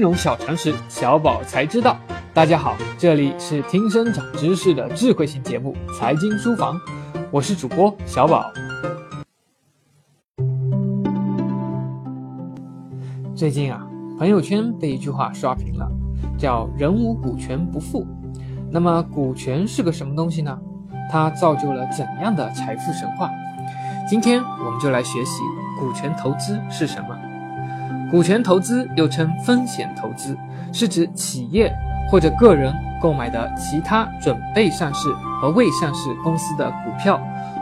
金融小常识，小宝才知道。大家好，这里是听声长知识的智慧型节目《财经书房》，我是主播小宝。最近啊，朋友圈被一句话刷屏了，叫“人无股权不富”。那么，股权是个什么东西呢？它造就了怎样的财富神话？今天我们就来学习股权投资是什么。股权投资又称风险投资，是指企业或者个人购买的其他准备上市和未上市公司的股票，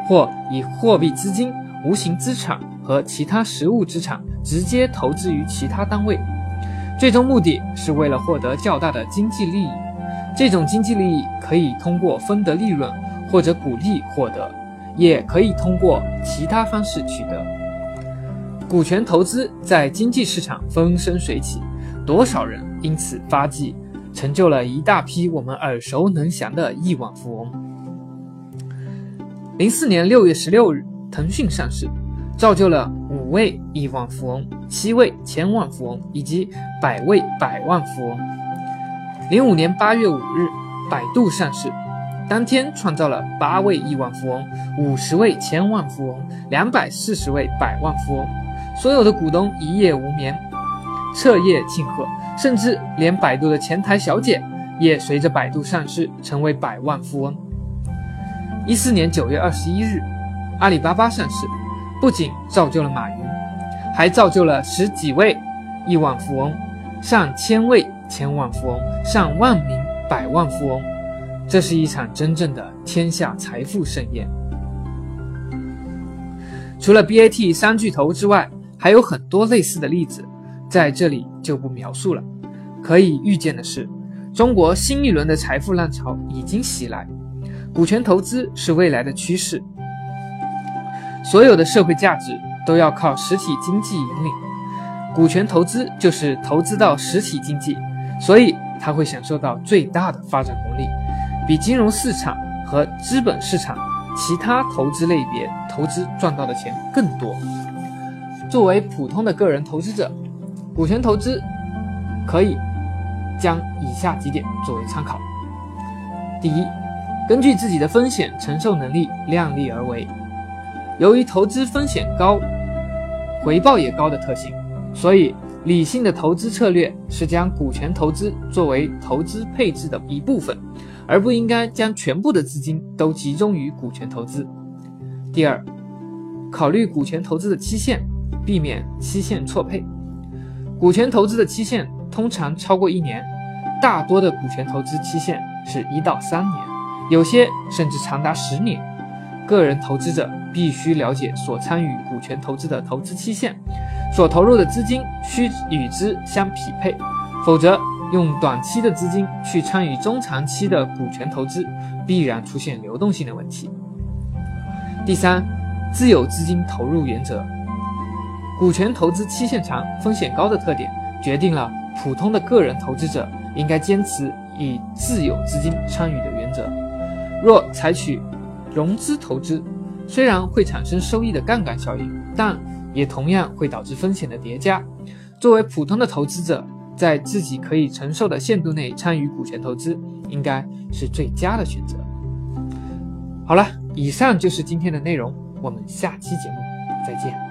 或以货币资金、无形资产和其他实物资产直接投资于其他单位，最终目的是为了获得较大的经济利益。这种经济利益可以通过分得利润或者股利获得，也可以通过其他方式取得。股权投资在经济市场风生水起，多少人因此发迹，成就了一大批我们耳熟能详的亿万富翁。零四年六月十六日，腾讯上市，造就了五位亿万富翁、七位千万富翁以及百位百万富翁。零五年八月五日，百度上市，当天创造了八位亿万富翁、五十位千万富翁、两百四十位百万富翁。所有的股东一夜无眠，彻夜庆贺，甚至连百度的前台小姐也随着百度上市成为百万富翁。一四年九月二十一日，阿里巴巴上市，不仅造就了马云，还造就了十几位亿万富翁、上千位千万富翁、上万名百万富翁。这是一场真正的天下财富盛宴。除了 BAT 三巨头之外，还有很多类似的例子，在这里就不描述了。可以预见的是，中国新一轮的财富浪潮已经袭来，股权投资是未来的趋势。所有的社会价值都要靠实体经济引领，股权投资就是投资到实体经济，所以它会享受到最大的发展红利，比金融市场和资本市场其他投资类别投资赚到的钱更多。作为普通的个人投资者，股权投资可以将以下几点作为参考：第一，根据自己的风险承受能力量力而为。由于投资风险高、回报也高的特性，所以理性的投资策略是将股权投资作为投资配置的一部分，而不应该将全部的资金都集中于股权投资。第二，考虑股权投资的期限。避免期限错配，股权投资的期限通常超过一年，大多的股权投资期限是一到三年，有些甚至长达十年。个人投资者必须了解所参与股权投资的投资期限，所投入的资金需与之相匹配，否则用短期的资金去参与中长期的股权投资，必然出现流动性的问题。第三，自有资金投入原则。股权投资期限长、风险高的特点，决定了普通的个人投资者应该坚持以自有资金参与的原则。若采取融资投资，虽然会产生收益的杠杆效应，但也同样会导致风险的叠加。作为普通的投资者，在自己可以承受的限度内参与股权投资，应该是最佳的选择。好了，以上就是今天的内容，我们下期节目再见。